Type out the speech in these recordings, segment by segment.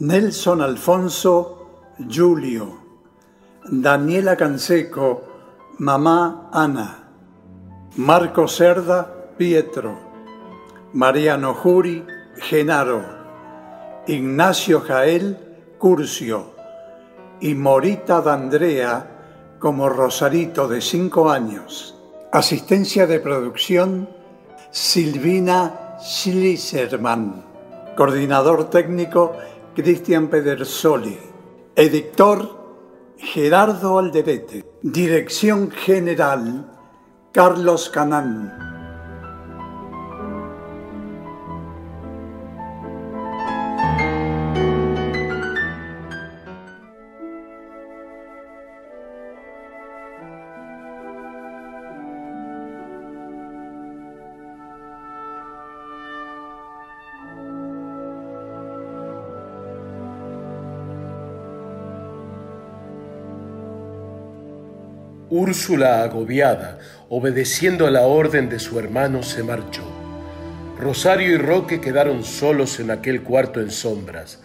Nelson Alfonso, Julio, Daniela Canseco, Mamá Ana, Marco Cerda, Pietro, Mariano Juri, Genaro, Ignacio Jael, Curcio y Morita D'Andrea como Rosarito de 5 años. Asistencia de producción Silvina Schliserman. Coordinador técnico Cristian Pedersoli. Editor Gerardo Alderete. Dirección general Carlos Canán. Úrsula, agobiada, obedeciendo a la orden de su hermano, se marchó. Rosario y Roque quedaron solos en aquel cuarto en sombras.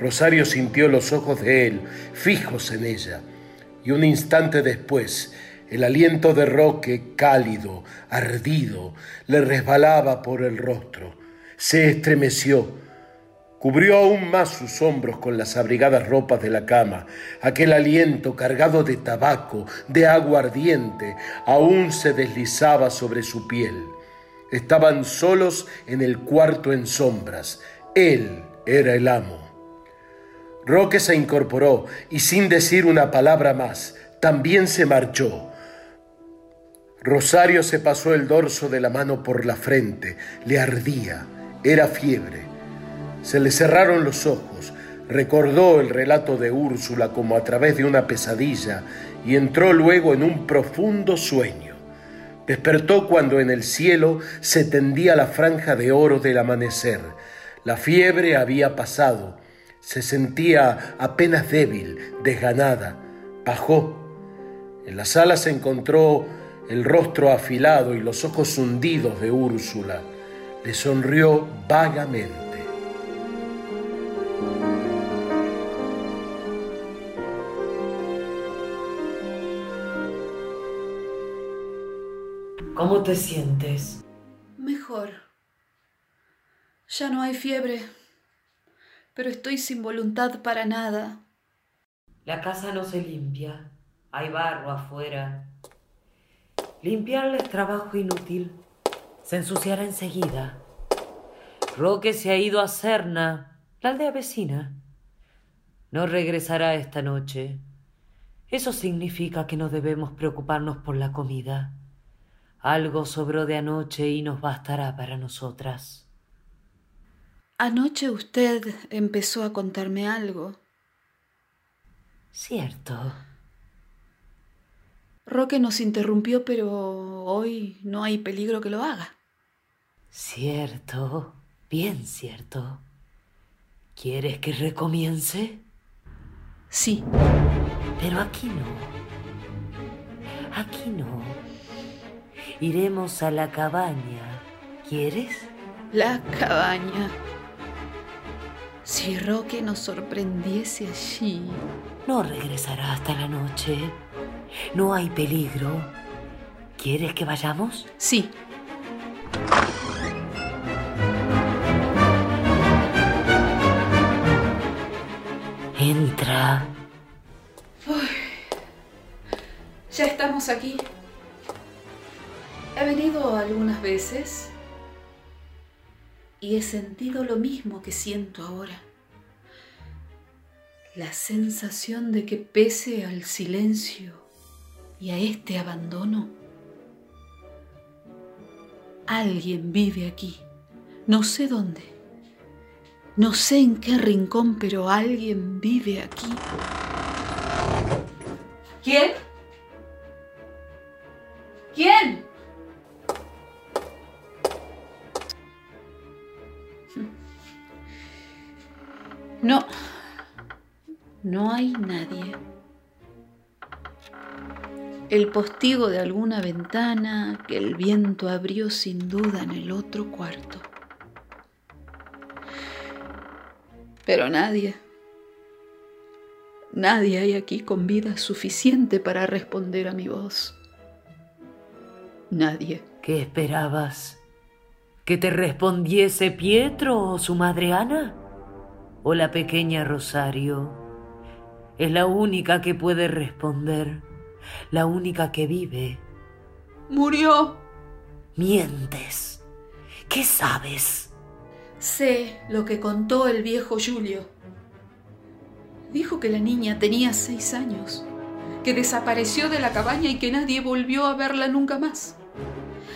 Rosario sintió los ojos de él fijos en ella, y un instante después el aliento de Roque, cálido, ardido, le resbalaba por el rostro. Se estremeció Cubrió aún más sus hombros con las abrigadas ropas de la cama. Aquel aliento cargado de tabaco, de agua ardiente, aún se deslizaba sobre su piel. Estaban solos en el cuarto en sombras. Él era el amo. Roque se incorporó y sin decir una palabra más, también se marchó. Rosario se pasó el dorso de la mano por la frente. Le ardía. Era fiebre. Se le cerraron los ojos, recordó el relato de Úrsula como a través de una pesadilla y entró luego en un profundo sueño. Despertó cuando en el cielo se tendía la franja de oro del amanecer. La fiebre había pasado. Se sentía apenas débil, desganada. Bajó. En la sala se encontró el rostro afilado y los ojos hundidos de Úrsula. Le sonrió vagamente. ¿Cómo te sientes? Mejor. Ya no hay fiebre, pero estoy sin voluntad para nada. La casa no se limpia. Hay barro afuera. Limpiarla es trabajo inútil. Se ensuciará enseguida. Roque se ha ido a Serna, la aldea vecina. No regresará esta noche. Eso significa que no debemos preocuparnos por la comida. Algo sobró de anoche y nos bastará para nosotras. Anoche usted empezó a contarme algo. Cierto. Roque nos interrumpió, pero hoy no hay peligro que lo haga. Cierto. Bien cierto. ¿Quieres que recomience? Sí, Pero aquí no. Aquí no. Iremos a la cabaña. ¿Quieres? la cabaña. Si Roque nos sorprendiese allí. No regresará hasta la noche. No hay peligro. ¿Quieres que vayamos? Sí, Entra. ya estamos aquí. He venido algunas veces y he sentido lo mismo que siento ahora. La sensación de que pese al silencio y a este abandono, alguien vive aquí. No sé dónde. No sé en qué rincón, pero alguien vive aquí. ¿Quién? No hay nadie. El postigo de alguna ventana que el viento abrió sin duda en el otro cuarto. Pero nadie, nadie hay aquí con vida suficiente para responder a mi voz. Nadie. ¿Qué esperabas? ¿Que te respondiese Pietro o su madre Ana? ¿O la pequeña Rosario? Es la única que puede responder, la única que vive. Murió. Mientes. ¿Qué sabes? Sé lo que contó el viejo Julio. Dijo que la niña tenía seis años, que desapareció de la cabaña y que nadie volvió a verla nunca más.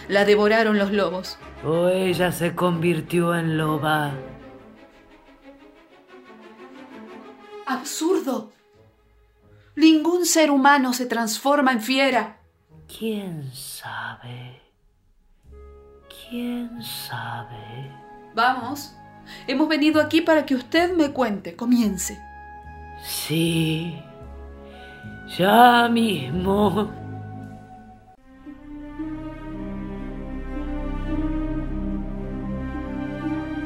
La devoraron los lobos. O ella se convirtió en loba. Absurdo. Ningún ser humano se transforma en fiera. ¿Quién sabe? ¿Quién sabe? Vamos, hemos venido aquí para que usted me cuente. Comience. Sí, ya mismo.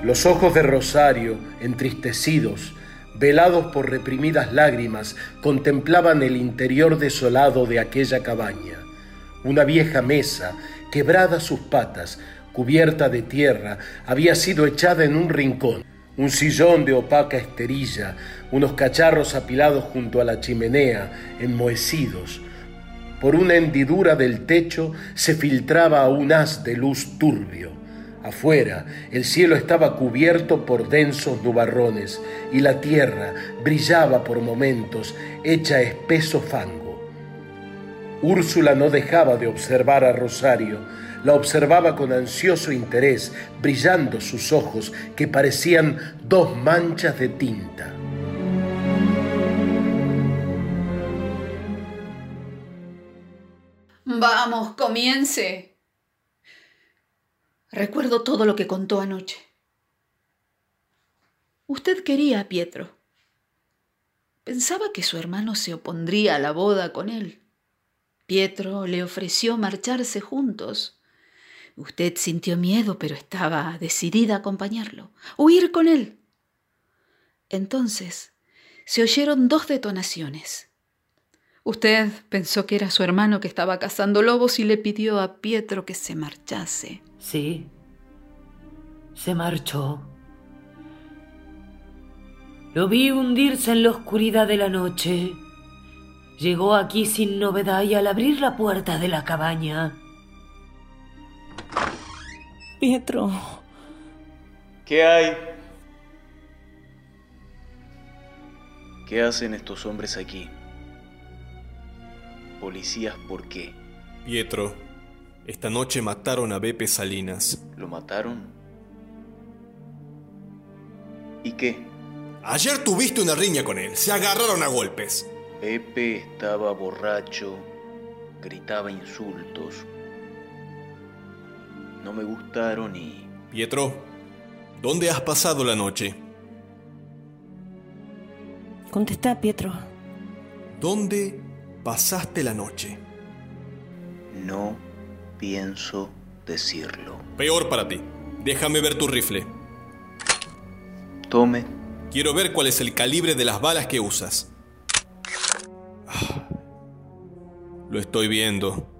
Los ojos de Rosario, entristecidos, velados por reprimidas lágrimas, contemplaban el interior desolado de aquella cabaña. Una vieja mesa, quebrada sus patas, cubierta de tierra, había sido echada en un rincón. Un sillón de opaca esterilla, unos cacharros apilados junto a la chimenea, enmohecidos. Por una hendidura del techo se filtraba un haz de luz turbio. Afuera, el cielo estaba cubierto por densos nubarrones y la tierra brillaba por momentos, hecha espeso fango. Úrsula no dejaba de observar a Rosario, la observaba con ansioso interés, brillando sus ojos que parecían dos manchas de tinta. Vamos, comience. Recuerdo todo lo que contó anoche. Usted quería a Pietro. Pensaba que su hermano se opondría a la boda con él. Pietro le ofreció marcharse juntos. Usted sintió miedo, pero estaba decidida a acompañarlo, huir con él. Entonces se oyeron dos detonaciones. Usted pensó que era su hermano que estaba cazando lobos y le pidió a Pietro que se marchase. Sí, se marchó. Lo vi hundirse en la oscuridad de la noche. Llegó aquí sin novedad y al abrir la puerta de la cabaña. Pietro. ¿Qué hay? ¿Qué hacen estos hombres aquí? Policías, ¿por qué? Pietro, esta noche mataron a Bepe Salinas. ¿Lo mataron? ¿Y qué? Ayer tuviste una riña con él, se agarraron a golpes. Pepe estaba borracho, gritaba insultos. No me gustaron y... Pietro, ¿dónde has pasado la noche? Contesta, Pietro. ¿Dónde pasaste la noche? No pienso decirlo. Peor para ti. Déjame ver tu rifle. Tome. Quiero ver cuál es el calibre de las balas que usas. Ah, lo estoy viendo.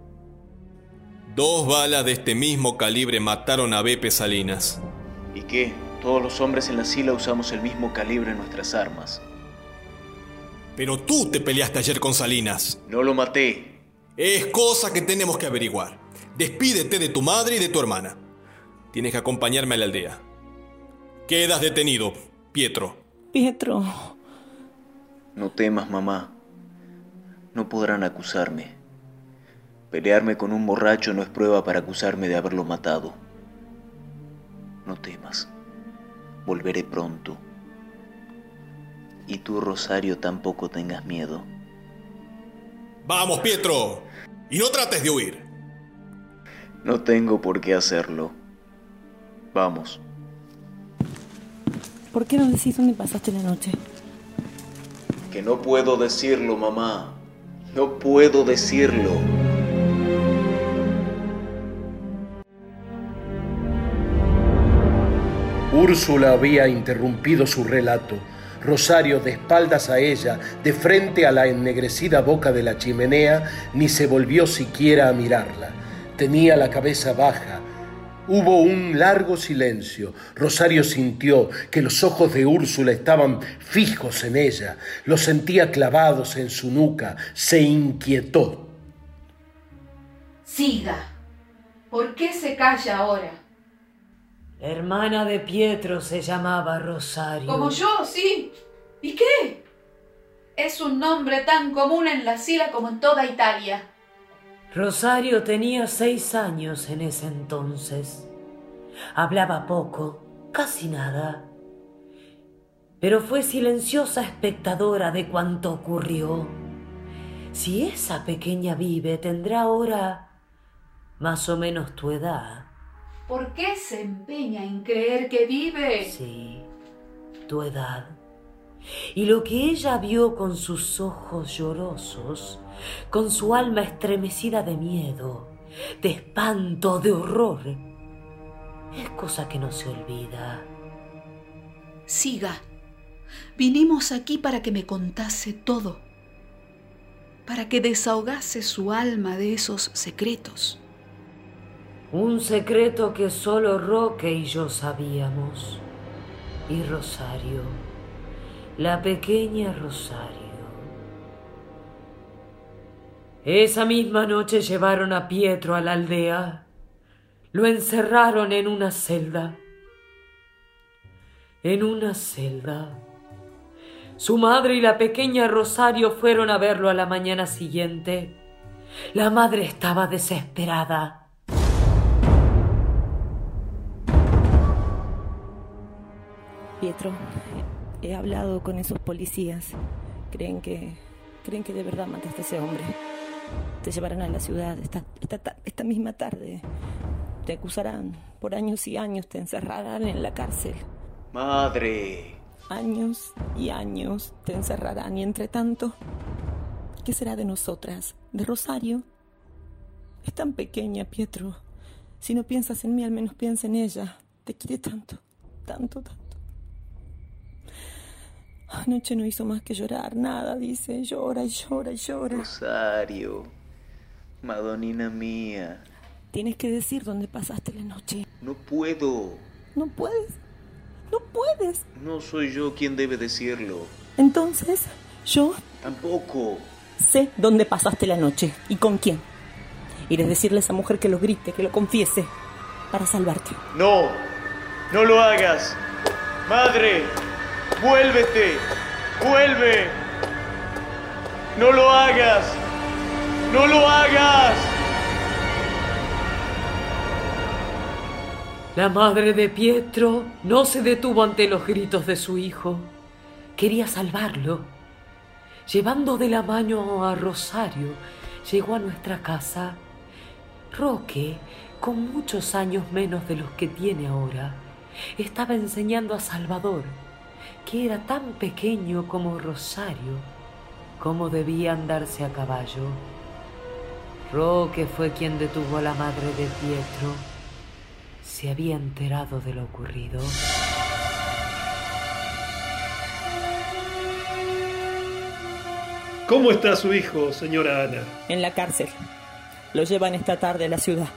Dos balas de este mismo calibre mataron a Bepe Salinas. ¿Y qué? Todos los hombres en la sila usamos el mismo calibre en nuestras armas. Pero tú te peleaste ayer con Salinas. No lo maté. Es cosa que tenemos que averiguar. Despídete de tu madre y de tu hermana. Tienes que acompañarme a la aldea. Quedas detenido, Pietro. Pietro. No temas, mamá. No podrán acusarme. Pelearme con un borracho no es prueba para acusarme de haberlo matado. No temas. Volveré pronto. Y tú, Rosario, tampoco tengas miedo. Vamos, Pietro. Y no trates de huir. No tengo por qué hacerlo. Vamos. ¿Por qué no decís dónde pasaste la noche? Que no puedo decirlo, mamá. No puedo decirlo. Úrsula había interrumpido su relato. Rosario, de espaldas a ella, de frente a la ennegrecida boca de la chimenea, ni se volvió siquiera a mirarla. Tenía la cabeza baja. Hubo un largo silencio. Rosario sintió que los ojos de Úrsula estaban fijos en ella. Los sentía clavados en su nuca. Se inquietó. Siga. ¿Por qué se calla ahora? La hermana de Pietro se llamaba Rosario. Como yo, sí. ¿Y qué? Es un nombre tan común en la Sila como en toda Italia. Rosario tenía seis años en ese entonces. Hablaba poco, casi nada. Pero fue silenciosa espectadora de cuanto ocurrió. Si esa pequeña vive, tendrá ahora más o menos tu edad. ¿Por qué se empeña en creer que vive? Sí, tu edad. Y lo que ella vio con sus ojos llorosos, con su alma estremecida de miedo, de espanto, de horror, es cosa que no se olvida. Siga. Vinimos aquí para que me contase todo, para que desahogase su alma de esos secretos. Un secreto que solo Roque y yo sabíamos. Y Rosario, la pequeña Rosario. Esa misma noche llevaron a Pietro a la aldea. Lo encerraron en una celda. En una celda. Su madre y la pequeña Rosario fueron a verlo a la mañana siguiente. La madre estaba desesperada. Pietro, he hablado con esos policías. Creen que creen que de verdad mataste a ese hombre. Te llevarán a la ciudad esta, esta, esta misma tarde. Te acusarán por años y años, te encerrarán en la cárcel. Madre. Años y años te encerrarán y entre tanto, ¿qué será de nosotras? ¿De Rosario? Es tan pequeña, Pietro. Si no piensas en mí, al menos piensa en ella. Te quiere tanto, tanto, tanto. Anoche no hizo más que llorar, nada, dice, llora y llora y llora. Rosario. Madonina mía. Tienes que decir dónde pasaste la noche. No puedo. No puedes. No puedes. No soy yo quien debe decirlo. Entonces, yo Tampoco. sé dónde pasaste la noche y con quién. Iré a decirle a esa mujer que lo grite, que lo confiese, para salvarte. No. No lo hagas. Madre. Vuélvete. Vuelve. No lo hagas. No lo hagas. La madre de Pietro no se detuvo ante los gritos de su hijo. Quería salvarlo. Llevando de la mano a Rosario, llegó a nuestra casa. Roque, con muchos años menos de los que tiene ahora, estaba enseñando a Salvador, que era tan pequeño como Rosario, cómo debía andarse a caballo. Roque fue quien detuvo a la madre de Pietro se había enterado de lo ocurrido. ¿Cómo está su hijo, señora Ana? En la cárcel. Lo llevan esta tarde a la ciudad.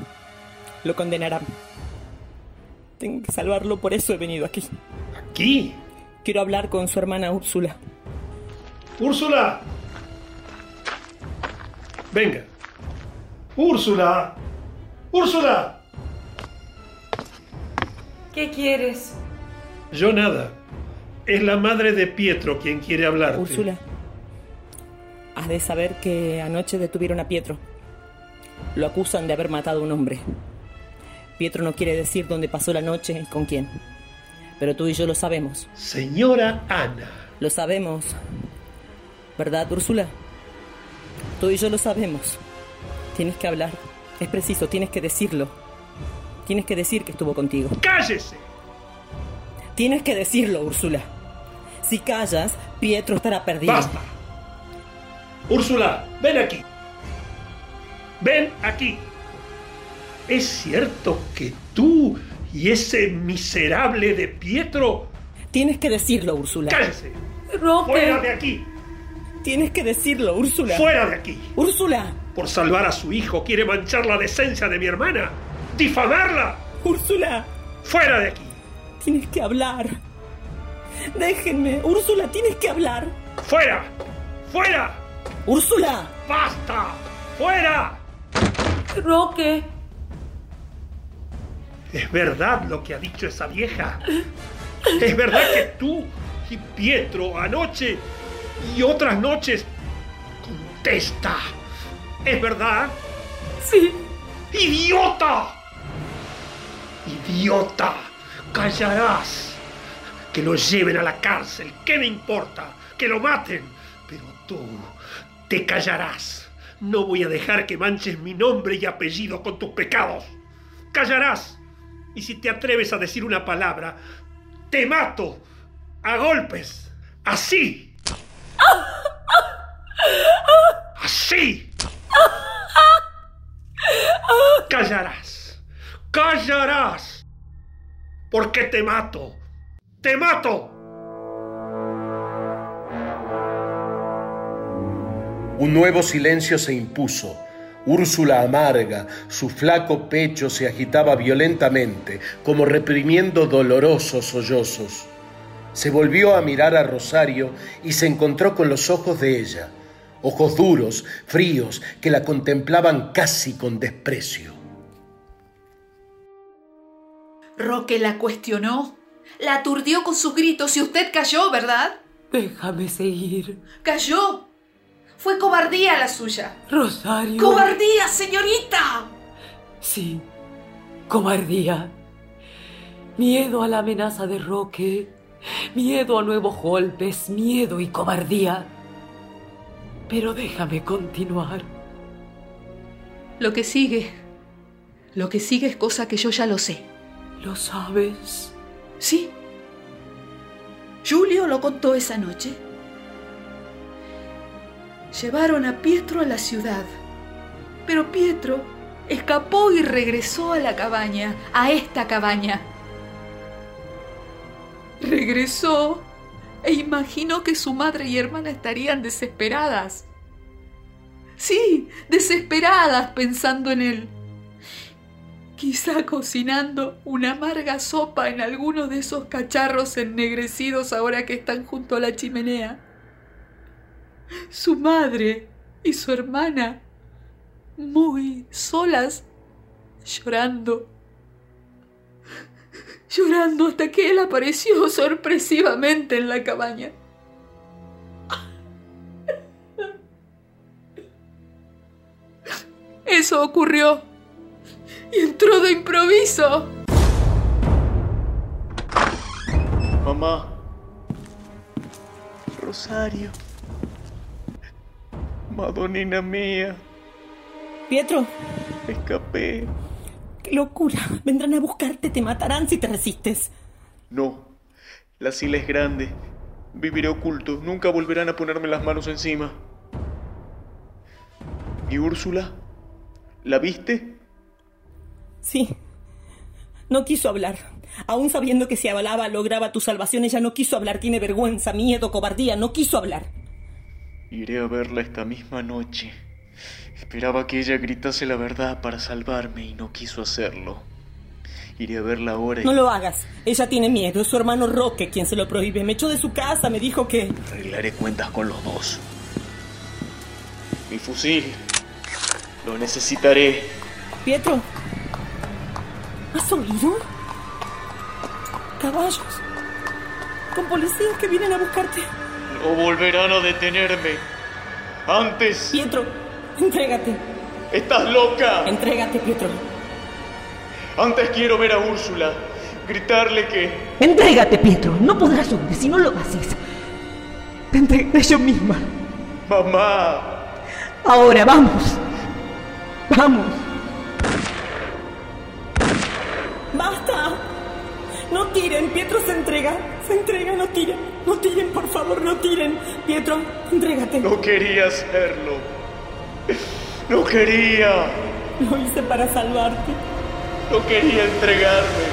Lo condenarán. Tengo que salvarlo, por eso he venido aquí. ¿Aquí? Quiero hablar con su hermana Úrsula. Úrsula. Venga. Úrsula. Úrsula. ¿Qué quieres? Yo nada. Es la madre de Pietro quien quiere hablarte. Úrsula, has de saber que anoche detuvieron a Pietro. Lo acusan de haber matado a un hombre. Pietro no quiere decir dónde pasó la noche y con quién. Pero tú y yo lo sabemos. Señora Ana. Lo sabemos. ¿Verdad, Úrsula? Tú y yo lo sabemos. Tienes que hablar. Es preciso, tienes que decirlo. Tienes que decir que estuvo contigo. ¡Cállese! Tienes que decirlo, Úrsula. Si callas, Pietro estará perdido. ¡Basta! Úrsula, ven aquí. Ven aquí. ¿Es cierto que tú y ese miserable de Pietro... Tienes que decirlo, Úrsula. ¡Cállese! Roque. ¡Fuera de aquí! Tienes que decirlo, Úrsula. ¡Fuera de aquí! Úrsula. Por salvar a su hijo quiere manchar la decencia de mi hermana. ¡Difamarla! Úrsula. ¡Fuera de aquí! Tienes que hablar. Déjenme. Úrsula, tienes que hablar. ¡Fuera! ¡Fuera! Úrsula. ¡Basta! ¡Fuera! Roque. ¿Es verdad lo que ha dicho esa vieja? ¿Es verdad que tú y Pietro anoche y otras noches... Contesta. ¿Es verdad? Sí. ¡Idiota! ¡Idiota! Callarás. Que lo lleven a la cárcel. ¿Qué me importa? Que lo maten. Pero tú te callarás. No voy a dejar que manches mi nombre y apellido con tus pecados. Callarás. Y si te atreves a decir una palabra, te mato a golpes. Así. Así. Callarás. Callarás. Porque te mato. Te mato. Un nuevo silencio se impuso. Úrsula amarga, su flaco pecho se agitaba violentamente, como reprimiendo dolorosos sollozos. Se volvió a mirar a Rosario y se encontró con los ojos de ella, ojos duros, fríos, que la contemplaban casi con desprecio. Roque la cuestionó, la aturdió con sus gritos y usted cayó, ¿verdad? Déjame seguir. Cayó. Fue cobardía la suya. Rosario. ¡Cobardía, señorita! Sí, cobardía. Miedo a la amenaza de Roque. Miedo a nuevos golpes. Miedo y cobardía. Pero déjame continuar. Lo que sigue. Lo que sigue es cosa que yo ya lo sé. ¿Lo sabes? Sí. Julio lo contó esa noche. Llevaron a Pietro a la ciudad, pero Pietro escapó y regresó a la cabaña, a esta cabaña. Regresó e imaginó que su madre y hermana estarían desesperadas. Sí, desesperadas pensando en él. Quizá cocinando una amarga sopa en alguno de esos cacharros ennegrecidos ahora que están junto a la chimenea. Su madre y su hermana, muy solas, llorando. Llorando hasta que él apareció sorpresivamente en la cabaña. Eso ocurrió. Y entró de improviso. Mamá. Rosario. Madonina mía. Pietro, Escapé. qué locura. Vendrán a buscarte, te matarán si te resistes. No. La sila es grande. Viviré oculto. Nunca volverán a ponerme las manos encima. ¿Y Úrsula? ¿La viste? Sí. No quiso hablar. Aún sabiendo que si hablaba lograba tu salvación, ella no quiso hablar. Tiene vergüenza, miedo, cobardía. No quiso hablar. Iré a verla esta misma noche. Esperaba que ella gritase la verdad para salvarme y no quiso hacerlo. Iré a verla ahora y No lo hagas. Ella tiene miedo. Es su hermano Roque quien se lo prohíbe. Me echó de su casa. Me dijo que... arreglaré cuentas con los dos. Mi fusil. Lo necesitaré. Pietro. ¿Has oído? Caballos. Con policías que vienen a buscarte. No volverán a detenerme. Antes. Pietro, entrégate. ¡Estás loca! Entrégate, Pietro. Antes quiero ver a Úrsula. Gritarle que. Entrégate, Pietro. No podrás huir si no lo haces. Te entregaré yo misma. ¡Mamá! Ahora, vamos. Vamos. Tiren. Pietro se entrega. Se entrega, no tiren. No tiren, por favor, no tiren. Pietro, entrégate. No quería hacerlo. No quería. Lo hice para salvarte. No quería entregarme.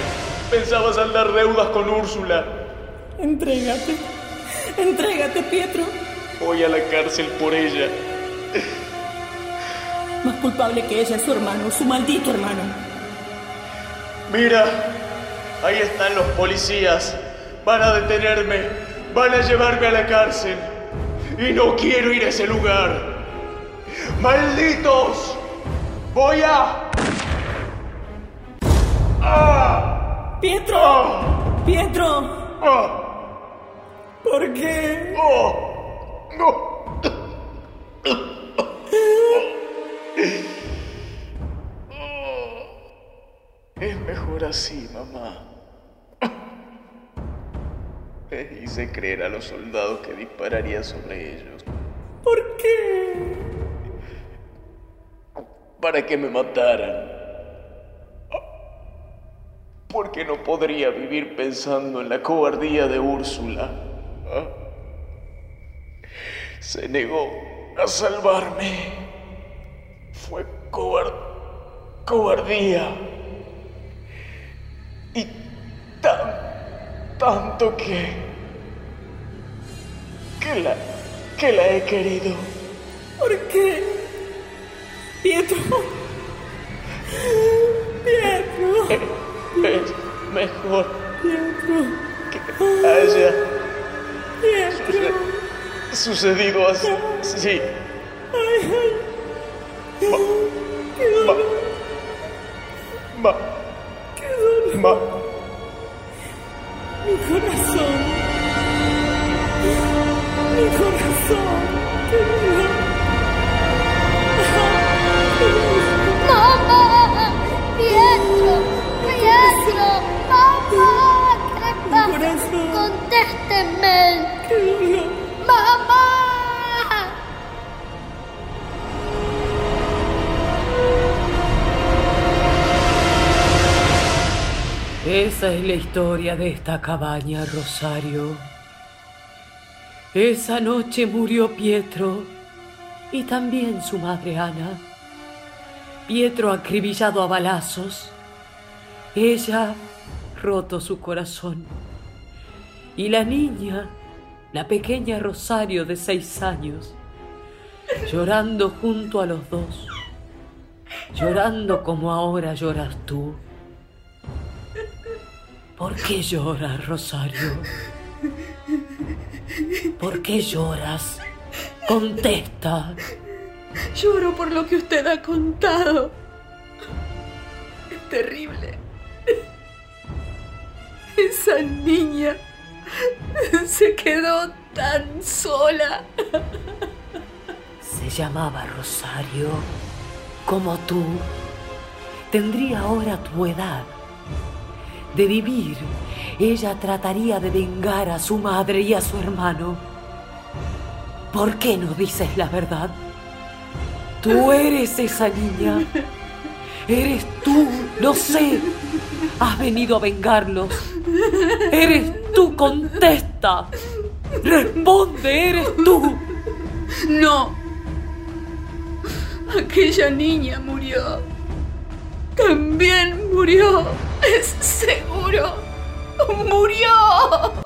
Pensaba saldar deudas con Úrsula. Entrégate. Entrégate, Pietro. Voy a la cárcel por ella. Más culpable que ella es su hermano, su maldito hermano. Mira, ahí están los policías. Van a detenerme. Van a llevarme a la cárcel. Y no quiero ir a ese lugar. ¡Malditos! Voy a... ¡Ah! ¡Pietro! ¡Pietro! ¡Ah! ¿Por qué? ¡Oh! ¡No! Es mejor así, mamá. Hice creer a los soldados que dispararía sobre ellos. ¿Por qué? Para que me mataran. Porque no podría vivir pensando en la cobardía de Úrsula. Se negó a salvarme. Fue cobar... cobardía. Y tan... tanto que... que la... que la he querido. ¿Por qué? Pietro. Pietro. Es mejor Pietro. que haya Pietro. sucedido así. Sí. Ay, ay. Ma, dolor. ma, ¡Mamá! Esa es la historia de esta cabaña, Rosario. Esa noche murió Pietro y también su madre Ana. Pietro acribillado a balazos. Ella roto su corazón. Y la niña, la pequeña Rosario de seis años, llorando junto a los dos. Llorando como ahora lloras tú. ¿Por qué lloras, Rosario? ¿Por qué lloras? Contesta. Lloro por lo que usted ha contado. Es terrible. Esa niña se quedó tan sola. Se llamaba Rosario, como tú. Tendría ahora tu edad. De vivir, ella trataría de vengar a su madre y a su hermano. ¿Por qué no dices la verdad? Tú eres esa niña. Eres tú, lo sé. Has venido a vengarlos. Eres tú, contesta. Responde, eres tú. No. Aquella niña murió. También murió. Es seguro. Murió.